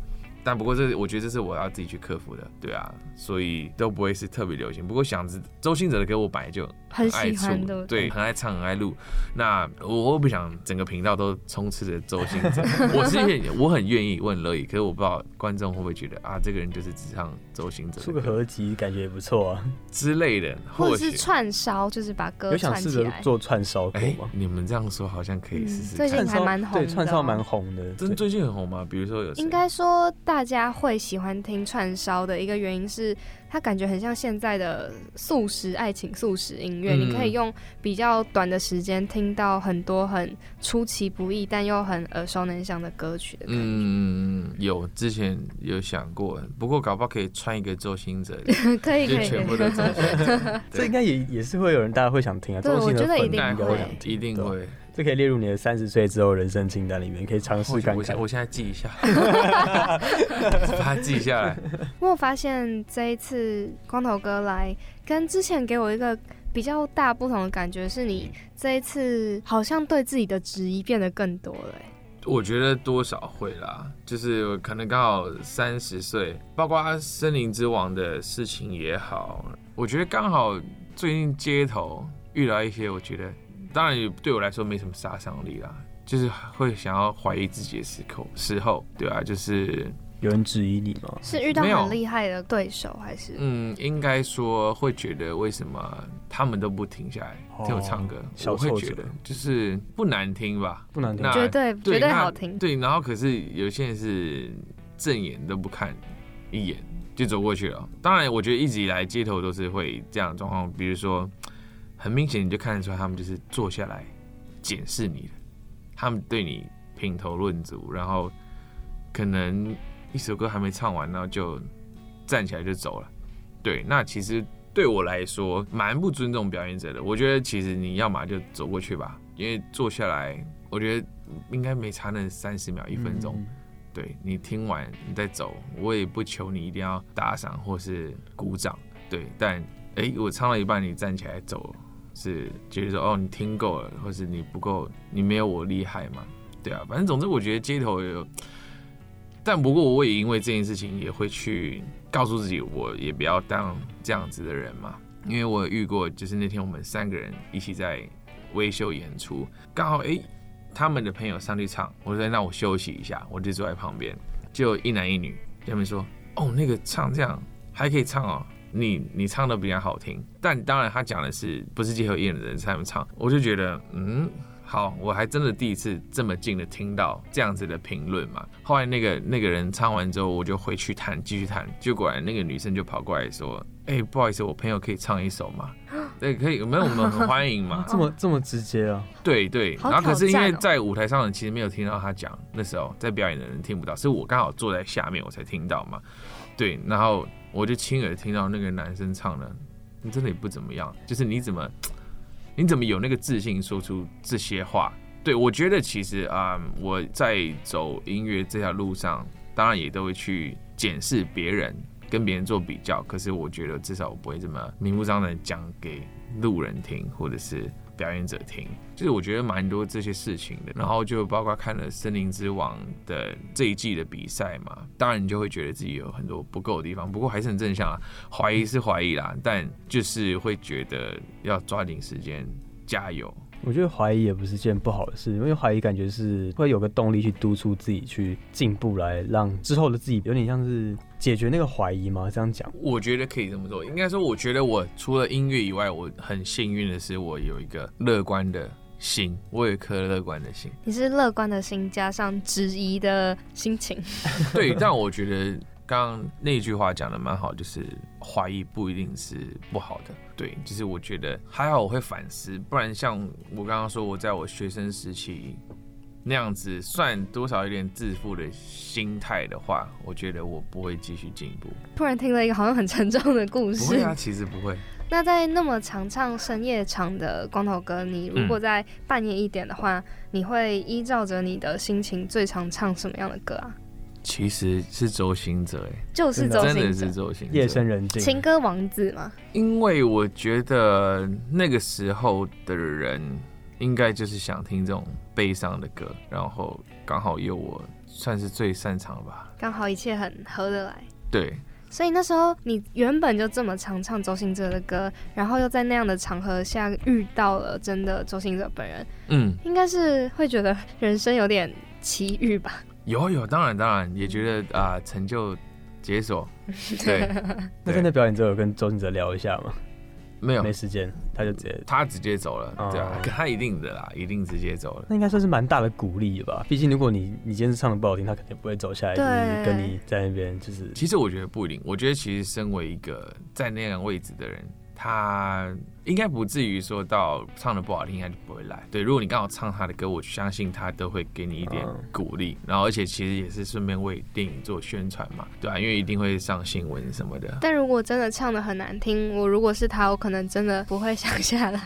但不过这，我觉得这是我要自己去克服的，对啊，所以都不会是特别流行。不过想着周星哲的歌，我本来就很喜欢的，对，很爱唱，很爱录。那我我不想整个频道都充斥着周星哲，我是愿我很愿意，我很乐意。可是我不知道观众会不会觉得啊，这个人就是只唱周星哲。出个合集感觉也不错啊 之类的，或者是串烧，就是把歌有想试着做串烧歌吗？你们这样说好像可以试试。最近还蛮红，对，串烧蛮红的。真最近很红吗？比如说有，应该说大家会喜。喜欢听串烧的一个原因是，它感觉很像现在的速食爱情速食音乐，你可以用比较短的时间听到很多很出其不意但又很耳熟能详的歌曲的感觉。嗯，有之前有想过，不过搞不好可以串一个周星哲，可以可以，全部都周星哲，这应该也也是会有人大家会想听啊。对，我觉得一定会，一定会。这可以列入你的三十岁之后人生清单里面，可以尝试看看。我现在记一下，把它记下来。我发现这一次光头哥来，跟之前给我一个比较大不同的感觉，是你这一次好像对自己的质疑变得更多了。我觉得多少会啦，就是可能刚好三十岁，包括森林之王的事情也好，我觉得刚好最近街头遇到一些，我觉得。当然对我来说没什么杀伤力啦，就是会想要怀疑自己的时候，时候，对啊，就是有人质疑你吗？是遇到很厉害的对手还是？嗯，应该说会觉得为什么他们都不停下来听我唱歌？我会觉得就是不难听吧？不难听，绝对绝对好听。对，然后可是有些人是正眼都不看一眼就走过去了。当然，我觉得一直以来街头都是会这样的状况，比如说。很明显，你就看得出来，他们就是坐下来检视你的，他们对你评头论足，然后可能一首歌还没唱完，然后就站起来就走了。对，那其实对我来说蛮不尊重表演者的。我觉得其实你要么就走过去吧，因为坐下来，我觉得应该没差那三十秒、一分钟。对你听完你再走，我也不求你一定要打赏或是鼓掌。对，但哎，我唱了一半，你站起来走。是觉得说哦，你听够了，或是你不够，你没有我厉害嘛？对啊，反正总之我觉得街头有，但不过我也因为这件事情也会去告诉自己，我也不要当这样子的人嘛。因为我遇过，就是那天我们三个人一起在微秀演出，刚好哎，他们的朋友上去唱，我说那我休息一下，我就坐在旁边，就一男一女，他们说哦，那个唱这样还可以唱哦。你你唱的比较好听，但当然他讲的是不是结合艺人的人才能唱，我就觉得嗯好，我还真的第一次这么近的听到这样子的评论嘛。后来那个那个人唱完之后，我就回去弹继续弹，就果然那个女生就跑过来说，哎不好意思，我朋友可以唱一首吗？对，可以，没有我们很欢迎嘛。这么这么直接啊？对对，然后可是因为在舞台上的其实没有听到他讲，那时候在表演的人听不到，是我刚好坐在下面我才听到嘛。对，然后。我就亲耳听到那个男生唱的，你真的也不怎么样。就是你怎么，你怎么有那个自信说出这些话？对我觉得其实啊，我在走音乐这条路上，当然也都会去检视别人，跟别人做比较。可是我觉得至少我不会这么明目张胆讲给路人听，或者是。表演者听，就是我觉得蛮多这些事情的，然后就包括看了《森林之王》的这一季的比赛嘛，当然你就会觉得自己有很多不够的地方，不过还是很正向啊，怀疑是怀疑啦，但就是会觉得要抓紧时间加油。我觉得怀疑也不是件不好的事，因为怀疑感觉是会有个动力去督促自己去进步，来让之后的自己有点像是解决那个怀疑吗？这样讲，我觉得可以这么做。应该说，我觉得我除了音乐以外，我很幸运的是，我有一个乐观的心，我有一颗乐观的心。你是乐观的心加上质疑的心情。对，但我觉得。刚刚那句话讲的蛮好，就是怀疑不一定是不好的。对，就是我觉得还好，我会反思，不然像我刚刚说，我在我学生时期那样子，算多少有点自负的心态的话，我觉得我不会继续进步。突然听了一个好像很沉重的故事。不会啊，其实不会。那在那么常唱深夜场的光头哥，你如果在半夜一点的话，你会依照着你的心情最常唱什么样的歌啊？其实是周星哲，哎，就是周星，真的是周星，夜深人静，情歌王子嘛。因为我觉得那个时候的人，应该就是想听这种悲伤的歌，然后刚好有我算是最擅长吧，刚好一切很合得来。对，所以那时候你原本就这么常唱周星哲的歌，然后又在那样的场合下遇到了真的周星哲本人，嗯，应该是会觉得人生有点奇遇吧。有有，当然当然，也觉得啊，成就解锁。对，那现在表演之后有跟周星哲聊一下吗？没有，没时间，他就直接他直接走了，对啊，他一定的啦，一定直接走了。那应该算是蛮大的鼓励吧？毕竟如果你你今天唱的不好听，他肯定不会走下来，就是跟你在那边就是。其实我觉得不一定，我觉得其实身为一个在那样位置的人，他。应该不至于说到唱的不好听，应该就不会来。对，如果你刚好唱他的歌，我相信他都会给你一点鼓励。然后，而且其实也是顺便为电影做宣传嘛，对啊，因为一定会上新闻什么的。但如果真的唱的很难听，我如果是他，我可能真的不会想下来。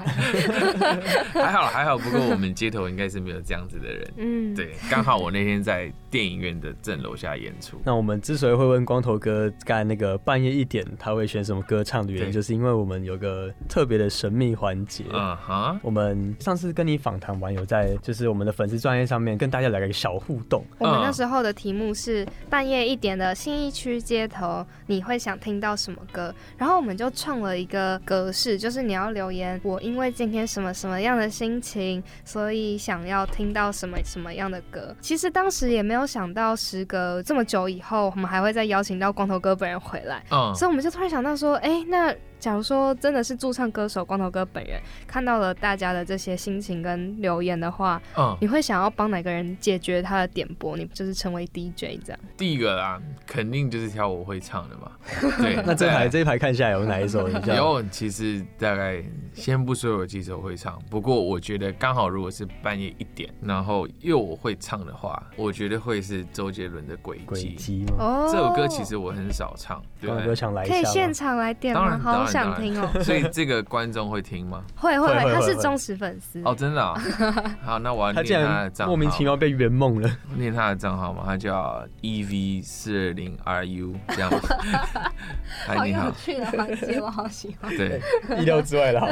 还好还好，不过我们街头应该是没有这样子的人。嗯，对，刚好我那天在电影院的正楼下演出。那我们之所以会问光头哥干那个半夜一点他会选什么歌唱的原因，就是因为我们有个特别的神秘环节。啊哈！我们上次跟你访谈完，有在就是我们的粉丝专业上面跟大家来个小互动。我们那时候的题目是半夜一点的新一区街头，你会想听到什么歌？然后我们就创了一个格式，就是你要留言，我因为今天什么什么样的心情，所以想要听到什么什么样的歌。其实当时也没有想到，时隔这么久以后，我们还会再邀请到光头哥本人回来。嗯，所以我们就突然想到说，哎，那。假如说真的是驻唱歌手光头哥本人看到了大家的这些心情跟留言的话，嗯，你会想要帮哪个人解决他的点播？你就是成为 DJ 这样？第一个啦，肯定就是挑我会唱的嘛。对，那这排这一排看下来有哪一首？有，其实大概先不说有几首会唱，不过我觉得刚好如果是半夜一点，然后又我会唱的话，我觉得会是周杰伦的《轨迹》。哦，这首歌其实我很少唱，光头哥想来可以现场来点吗？好。想听哦，所以这个观众会听吗？会会会，他是忠实粉丝哦，真的。好，那我要念他的账号。莫名其妙被圆梦了，念他的账号嘛，他叫 E V 四二零 R U 这样。好有趣的环节，我好喜欢。对，意料之外的好。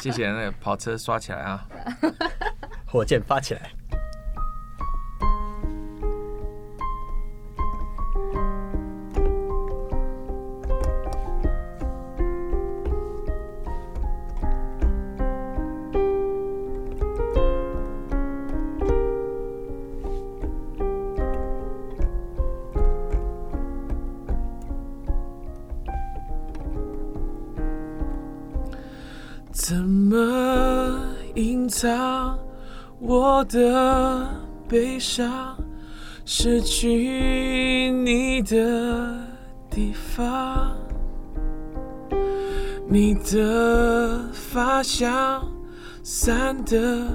谢谢那个跑车刷起来啊，火箭发起来。发香散得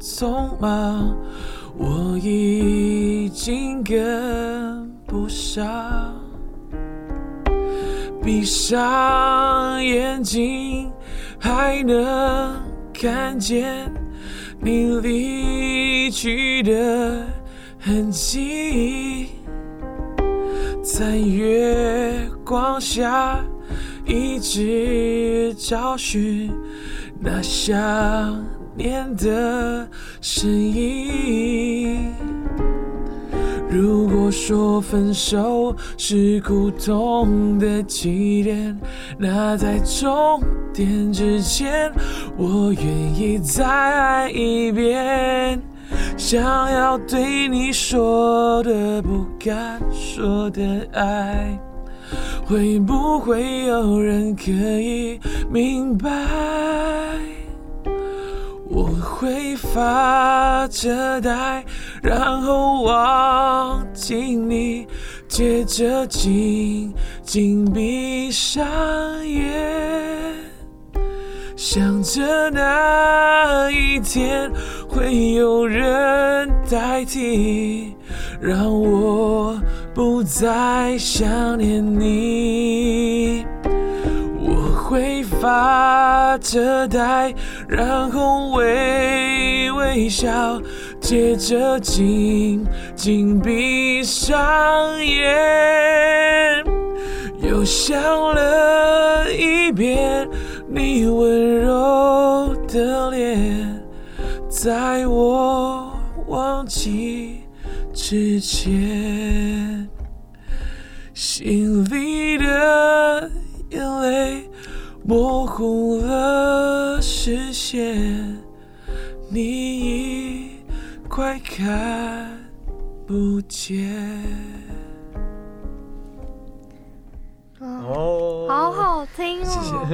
匆忙，我已经跟不上。闭上眼睛。还能看见你离去的痕迹，在月光下一直找寻那想念的身影。如果说分手是苦痛的起点，那在终点之前，我愿意再爱一遍。想要对你说的不敢说的爱，会不会有人可以明白？我会发着呆，然后忘记你，接着紧紧闭上眼，想着那一天会有人代替，让我不再想念你。我会发着呆，然后微微笑，接着紧紧闭上眼，又想了一遍你温柔的脸，在我忘记之前，心里的眼泪。模糊了视线，你已快看不见。哦，好好听哦，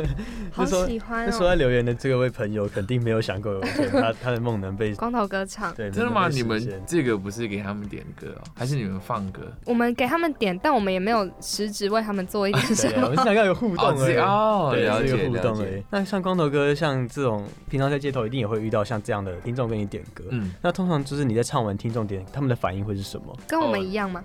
好喜欢。那说在留言的这位朋友肯定没有想过有，他他的梦能被光头哥唱。对，真的吗？你们这个不是给他们点歌哦，还是你们放歌？我们给他们点，但我们也没有实质为他们做一点 什么。我们想要有互动而已。哦，对，了解互动而已。那像光头哥，像这种平常在街头一定也会遇到像这样的听众给你点歌。嗯，那通常就是你在唱完，听众点他们的反应会是什么？跟我们一样吗？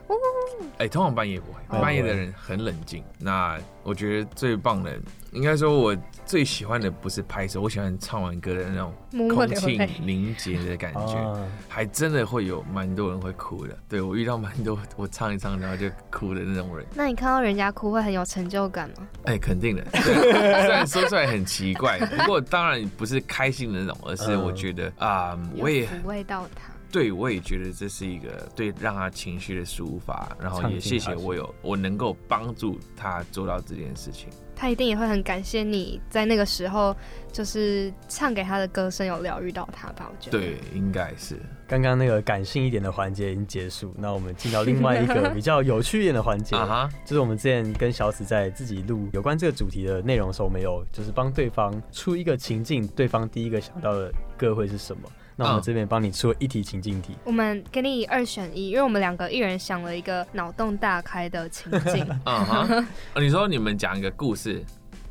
哎，通常半夜不会，半夜的人很冷静。那我觉得最棒的应该说，我最喜欢的不是拍摄，我喜欢唱完歌的那种空气凝结的感觉，还真的会有蛮多人会哭的。对我遇到蛮多我唱一唱然后就哭的那种人。那你看到人家哭会很有成就感吗？哎，肯定的。虽然说出来很奇怪，不过当然不是开心的那种，而是我觉得啊，我也抚慰到他。对，我也觉得这是一个对让他情绪的抒发，然后也谢谢我有我能够帮助他做到这件事情。他一定也会很感谢你在那个时候，就是唱给他的歌声有疗愈到他吧？我觉得对，应该是。刚刚那个感性一点的环节已经结束，那我们进到另外一个比较有趣一点的环节，就是我们之前跟小紫在自己录有关这个主题的内容的时候，没有就是帮对方出一个情境，对方第一个想到的歌会是什么？那我们这边帮你出一题情境题，我们给你二选一，因为我们两个一人想了一个脑洞大开的情境。啊哈，你说你们讲一个故事。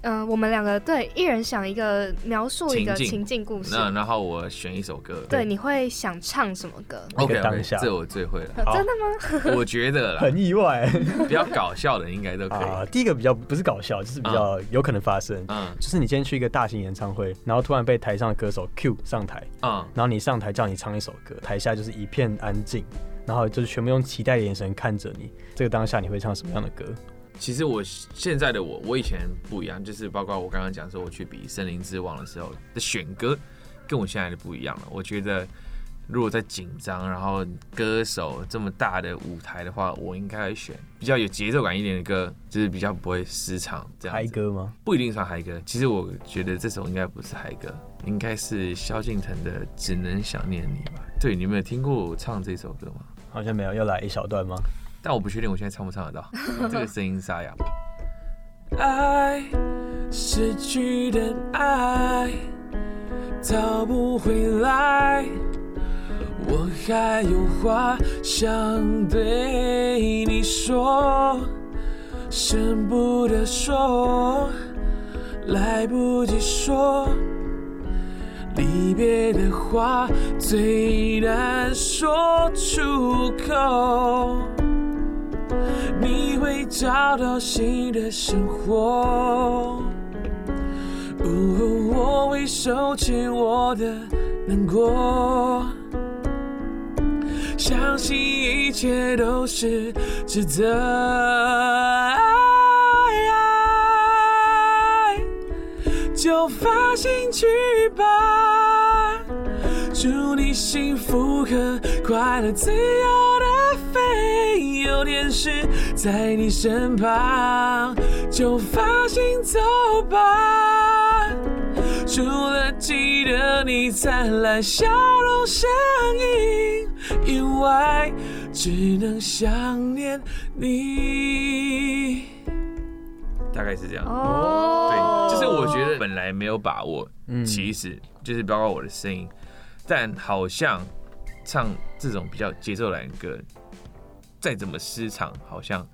嗯，我们两个对一人想一个描述一个情境故事，那然后我选一首歌。对，你会想唱什么歌？OK，当下这我最会了。真的吗？我觉得很意外，比较搞笑的应该都可以。第一个比较不是搞笑，就是比较有可能发生。嗯，就是你今天去一个大型演唱会，然后突然被台上的歌手 Q 上台，嗯，然后你上台叫你唱一首歌，台下就是一片安静，然后就是全部用期待的眼神看着你。这个当下你会唱什么样的歌？其实我现在的我，我以前不一样，就是包括我刚刚讲说我去比《森林之王》的时候的选歌，跟我现在的不一样了。我觉得如果在紧张，然后歌手这么大的舞台的话，我应该选比较有节奏感一点的歌，就是比较不会失常这样。嗨歌吗？不一定算嗨歌。其实我觉得这首应该不是嗨歌，应该是萧敬腾的《只能想念你》吧？对，你们有听过我唱这首歌吗？好像没有，要来一小段吗？但我不确定我现在唱不唱得到，这个声音沙哑。爱，失去的爱，找不回来。我还有话想对你说，舍不得说，来不及说。离别的话最难说出口。你会找到新的生活，我会收起我的难过，相信一切都是值得。就放心去吧，祝你幸福和快乐，自由的飞，有天使在你身旁，就放心走吧。除了记得你灿烂笑容声音以外，只能想念你。大概是这样，哦对，就是我觉得本来没有把握，其实就是包括我的声音，但好像唱这种比较节奏蓝歌，再怎么失常，好像。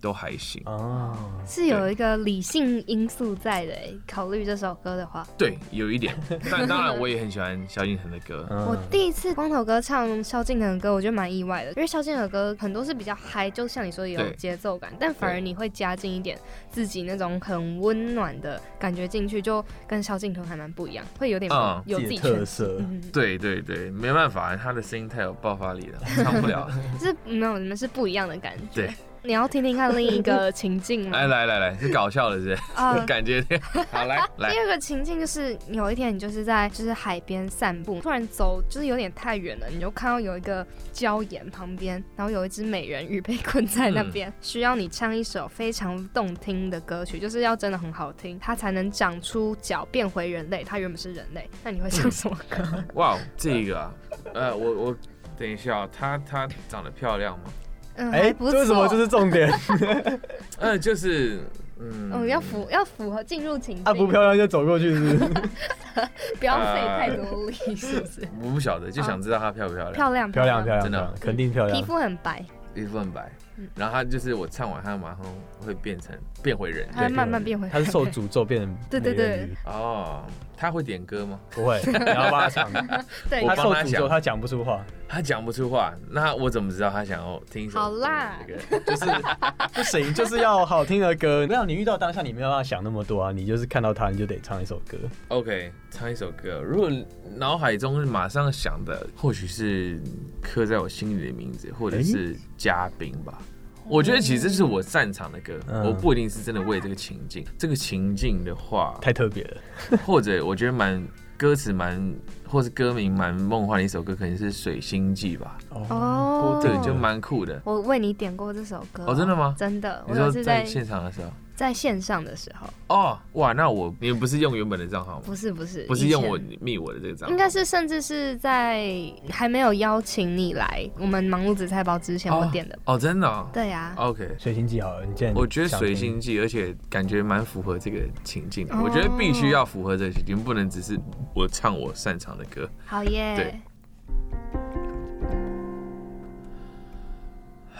都还行哦，是有一个理性因素在的哎。考虑这首歌的话，对，有一点。但当然，我也很喜欢萧敬腾的歌。我第一次光头哥唱萧敬腾的歌，我觉得蛮意外的，因为萧敬腾的歌很多是比较嗨，就像你说有节奏感，但反而你会加进一点自己那种很温暖的感觉进去，就跟萧敬腾还蛮不一样，会有点有自己特色。对对对，没办法，他的声音太有爆发力了，唱不了。是没有，你们是不一样的感觉。对。你要听听看另一个 情境吗？来来来来，是搞笑的，是啊，感觉 好来来。第二个情境就是有一天你就是在就是海边散步，突然走就是有点太远了，你就看到有一个礁岩旁边，然后有一只美人鱼被困在那边，需要你唱一首非常动听的歌曲，就是要真的很好听，它才能长出脚变回人类。它原本是人类，那你会唱什么歌？哇，这个，呃，我我等一下，它它长得漂亮吗？哎，为什么这是重点？嗯，就是，嗯，要符要符合进入情境。啊，不漂亮就走过去，是不是？不要费太多力，是不是？我不晓得，就想知道她漂不漂亮？漂亮，漂亮，漂亮，真的，肯定漂亮。皮肤很白，皮肤很白。然后她就是我唱完，她马上会变成变回人，他慢慢变回，她是受诅咒变成对对对哦，他会点歌吗？不会，你要帮他唱。对，他受诅咒，他讲不出话，他讲不出话，那我怎么知道他想要听什么？好啦，就是 不行，就是要好听的歌。没有你遇到当下，你没有办法想那么多啊，你就是看到他，你就得唱一首歌。OK，唱一首歌。如果脑海中马上想的，或许是刻在我心里的名字，或者是嘉宾吧。我觉得其实这是我擅长的歌，我不一定是真的为这个情境。这个情境的话，太特别了，或者我觉得蛮歌词蛮，或是歌名蛮梦幻的一首歌，可能是《水星记》吧。哦，对，就蛮酷的。我为你点过这首歌。哦，真的吗？真的。你说在现场的时候。在线上的时候。哦，哇，那我你们不是用原本的账号吗？不是不是，不是用我密我的这个账号，应该是甚至是在还没有邀请你来我们忙碌紫菜包之前我点的。哦，真的，对呀，OK，随心记好了，你见我觉得随心记，而且感觉蛮符合这个情境，我觉得必须要符合这个情境，不能只是我唱我擅长的歌，好耶，对。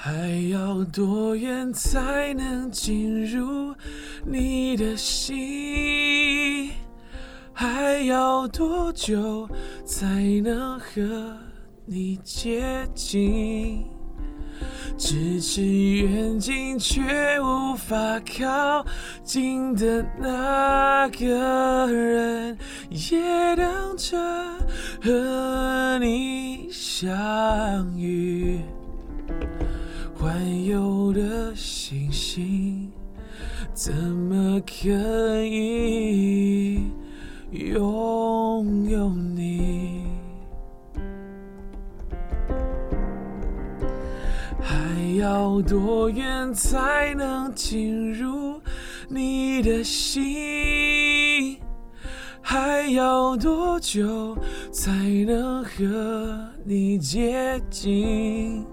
还要多远才能进入你的心？还要多久才能和你接近？咫尺远近却无法靠近的那个人，也等着和你相遇。环游的星星，怎么可以拥有你？还要多远才能进入你的心？还要多久才能和你接近？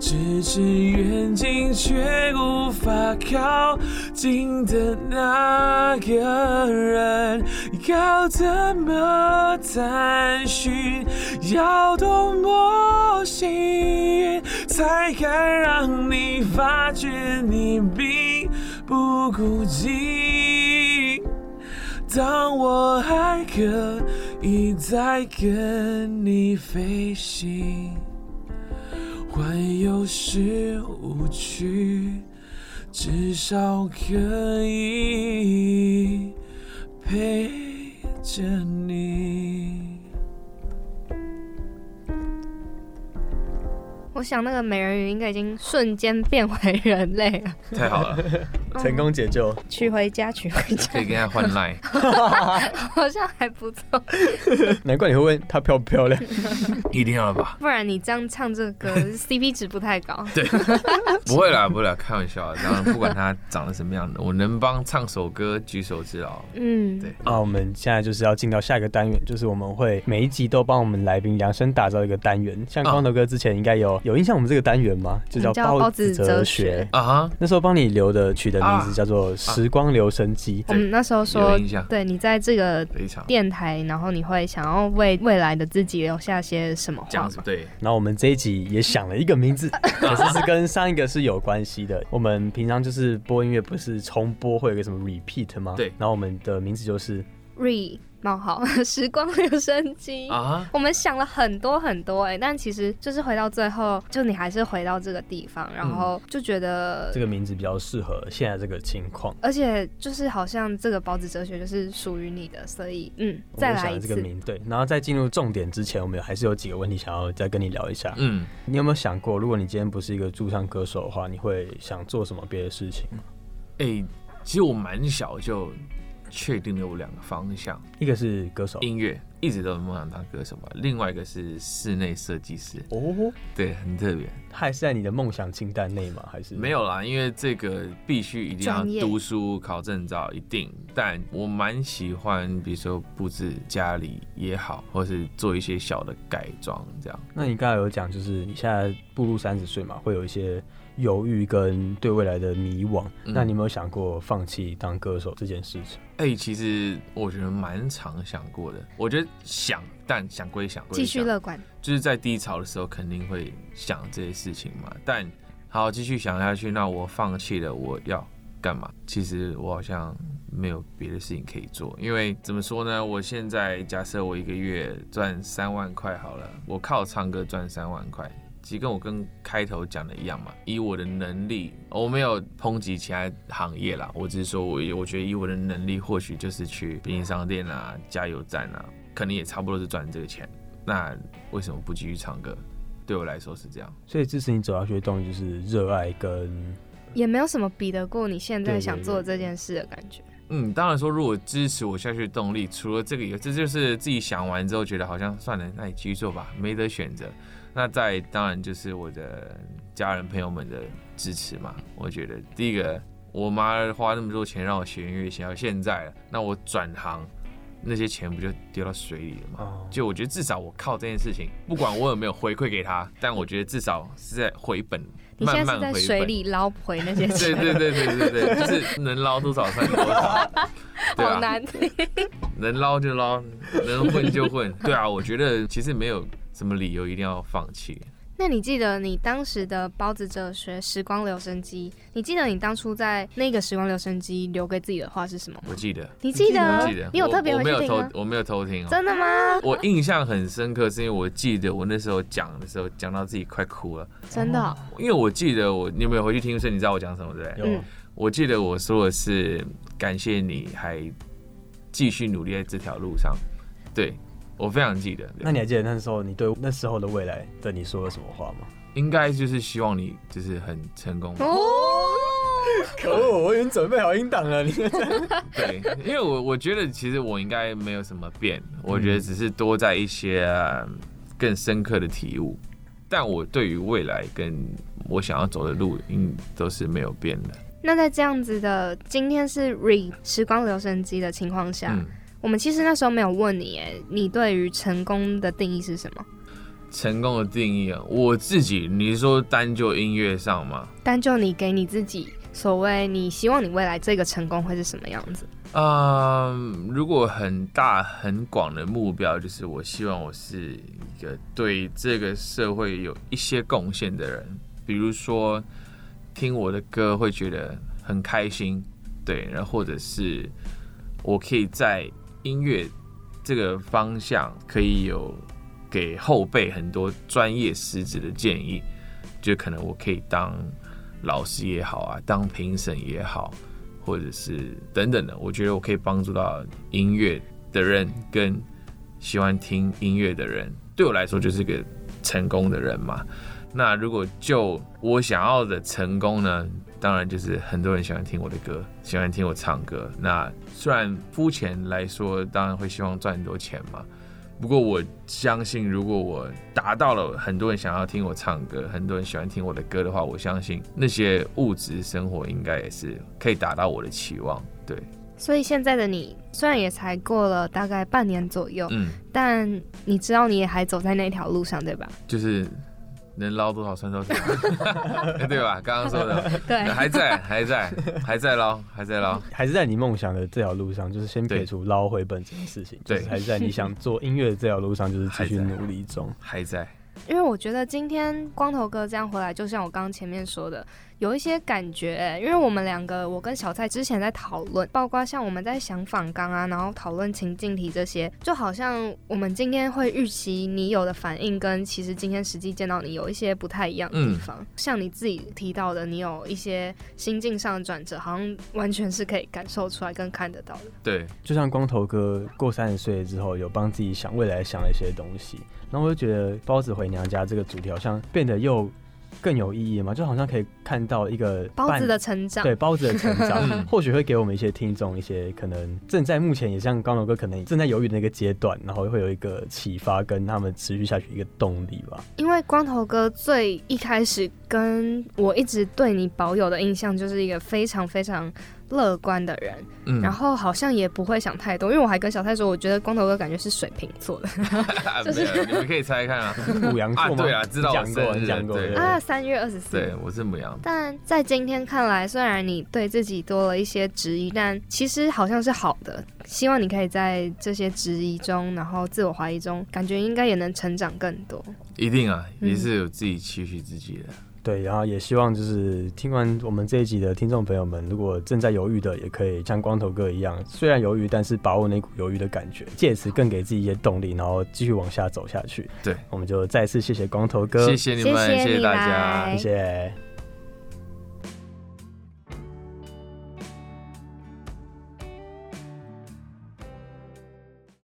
咫尺远近却无法靠近的那个人，要怎么探寻？要多么幸运，才敢让你发觉你并不孤寂？当我还可以再跟你飞行。环游是无趣，至少可以陪着你。我想那个美人鱼应该已经瞬间变回人类了，太好了，成功解救，娶回家，娶回家，可以跟他换赖，好像还不错。难怪你会问她漂不漂亮，一定要吧？不然你这样唱这个歌，CP 值不太高。对，不会啦，不会啦，开玩笑。当然，不管他长得什么样的，我能帮唱首歌，举手之劳。嗯，对。那我们现在就是要进到下一个单元，就是我们会每一集都帮我们来宾量身打造一个单元。像光头哥之前应该有。有印象我们这个单元吗？就叫包子哲学啊。那时候帮你留的取的名字叫做时光留声机。我们那时候说，对你在这个电台，然后你会想要为未来的自己留下些什么话？对。然后我们这一集也想了一个名字，可是是跟上一个是有关系的。我们平常就是播音乐，不是重播会有个什么 repeat 吗？对。然后我们的名字就是 re。冒号 时光留声机啊！我们想了很多很多哎，但其实就是回到最后，就你还是回到这个地方，然后就觉得这个名字比较适合现在这个情况，而且就是好像这个包子哲学就是属于你的，所以嗯，再来一次。这个名对，然后在进入重点之前，我们还是有几个问题想要再跟你聊一下。嗯，你有没有想过，如果你今天不是一个驻唱歌手的话，你会想做什么别的事情吗？哎，其实我蛮小就。确定了有两个方向，一个是歌手，音乐一直都有梦想当歌手吧。另外一个是室内设计师。哦，对，很特别。还是在你的梦想清单内吗？还是没有啦？因为这个必须一定要读书考证照，一定。但我蛮喜欢，比如说布置家里也好，或是做一些小的改装这样。那你刚才有讲，就是你现在步入三十岁嘛，会有一些。犹豫跟对未来的迷惘，那你有没有想过放弃当歌手这件事情？哎，其实我觉得蛮常想过的。我觉得想，但想归想，继续乐观，就是在低潮的时候肯定会想这些事情嘛。但好继续想下去，那我放弃了，我要干嘛？其实我好像没有别的事情可以做，因为怎么说呢？我现在假设我一个月赚三万块好了，我靠唱歌赚三万块。其实跟我跟开头讲的一样嘛，以我的能力，我没有抨击其他行业啦，我只是说我我觉得以我的能力，或许就是去便利商店啊、加油站啊，可能也差不多是赚这个钱。那为什么不继续唱歌？对我来说是这样。所以支持你走下去的动力就是热爱跟，也没有什么比得过你现在想做这件事的感觉。嗯，当然说，如果支持我下去的动力，除了这个，这就是自己想完之后觉得好像算了，那你继续做吧，没得选择。那在当然就是我的家人朋友们的支持嘛。我觉得第一个，我妈花那么多钱让我学音乐，学到现在了，那我转行，那些钱不就丢到水里了吗？就我觉得至少我靠这件事情，不管我有没有回馈给她，但我觉得至少是在回本。你现在是在水里捞回那些钱？对对对对对对，就是能捞多少算多少。好难能捞就捞，能混就混。对啊，我觉得其实没有。什么理由一定要放弃？那你记得你当时的包子哲学时光留声机？你记得你当初在那个时光留声机留给自己的话是什么？我记得。你记得？记得。你有特别我没有偷，我没有偷听。真的吗？我印象很深刻，是因为我记得我那时候讲的时候，讲到自己快哭了。真的？因为我记得我，你有没有回去听？所以你知道我讲什么对？有。我记得我说的是感谢你还继续努力在这条路上。对。我非常记得。那你还记得那时候你对那时候的未来的你说了什么话吗？应该就是希望你就是很成功。哦，可恶，我已经准备好音档了。你 对，因为我我觉得其实我应该没有什么变，我觉得只是多在一些更深刻的体悟。但我对于未来跟我想要走的路，应都是没有变的。那在这样子的今天是 re 时光留声机的情况下。我们其实那时候没有问你，哎，你对于成功的定义是什么？成功的定义啊，我自己，你是说单就音乐上吗？单就你给你自己所谓，你希望你未来这个成功会是什么样子？嗯，如果很大很广的目标，就是我希望我是一个对这个社会有一些贡献的人，比如说听我的歌会觉得很开心，对，然后或者是我可以在音乐这个方向可以有给后辈很多专业师资的建议，就可能我可以当老师也好啊，当评审也好，或者是等等的，我觉得我可以帮助到音乐的人跟喜欢听音乐的人，对我来说就是个成功的人嘛。那如果就我想要的成功呢？当然，就是很多人喜欢听我的歌，喜欢听我唱歌。那虽然肤浅来说，当然会希望赚很多钱嘛。不过我相信，如果我达到了很多人想要听我唱歌，很多人喜欢听我的歌的话，我相信那些物质生活应该也是可以达到我的期望。对。所以现在的你，虽然也才过了大概半年左右，嗯，但你知道你也还走在那条路上，对吧？就是。能捞多少算多少，对吧？刚刚说的，对，还在，还在，还在捞，还在捞，还是在你梦想的这条路上，就是先撇除捞回本这件事情，对，还是在你想做音乐的这条路上，就是继续努力中，还在。因为我觉得今天光头哥这样回来，就像我刚刚前面说的。有一些感觉，因为我们两个，我跟小蔡之前在讨论，包括像我们在想访纲啊，然后讨论情境题这些，就好像我们今天会预期你有的反应，跟其实今天实际见到你有一些不太一样的地方。像你自己提到的，你有一些心境上的转折，好像完全是可以感受出来跟看得到的。对，就像光头哥过三十岁之后，有帮自己想未来想了一些东西，然后我就觉得包子回娘家这个主题好像变得又。更有意义嘛？就好像可以看到一个包子的成长，对包子的成长，或许会给我们一些听众一些可能正在目前也像刚龙哥可能正在犹豫的那个阶段，然后会有一个启发，跟他们持续下去一个动力吧。因为光头哥最一开始跟我一直对你保有的印象，就是一个非常非常。乐观的人，然后好像也不会想太多，因为我还跟小蔡说，我觉得光头哥感觉是水瓶座的，就是你们可以猜看啊，母羊座吗？对啊，知道讲过，讲过啊，三月二十四，对我是母羊。但在今天看来，虽然你对自己多了一些质疑，但其实好像是好的。希望你可以在这些质疑中，然后自我怀疑中，感觉应该也能成长更多。一定啊，也是有自己期许自己的。对，然后也希望就是听完我们这一集的听众朋友们，如果正在犹豫的，也可以像光头哥一样，虽然犹豫，但是把握那股犹豫的感觉，借此更给自己一些动力，然后继续往下走下去。对，我们就再次谢谢光头哥，谢谢你们，谢谢大家，谢谢。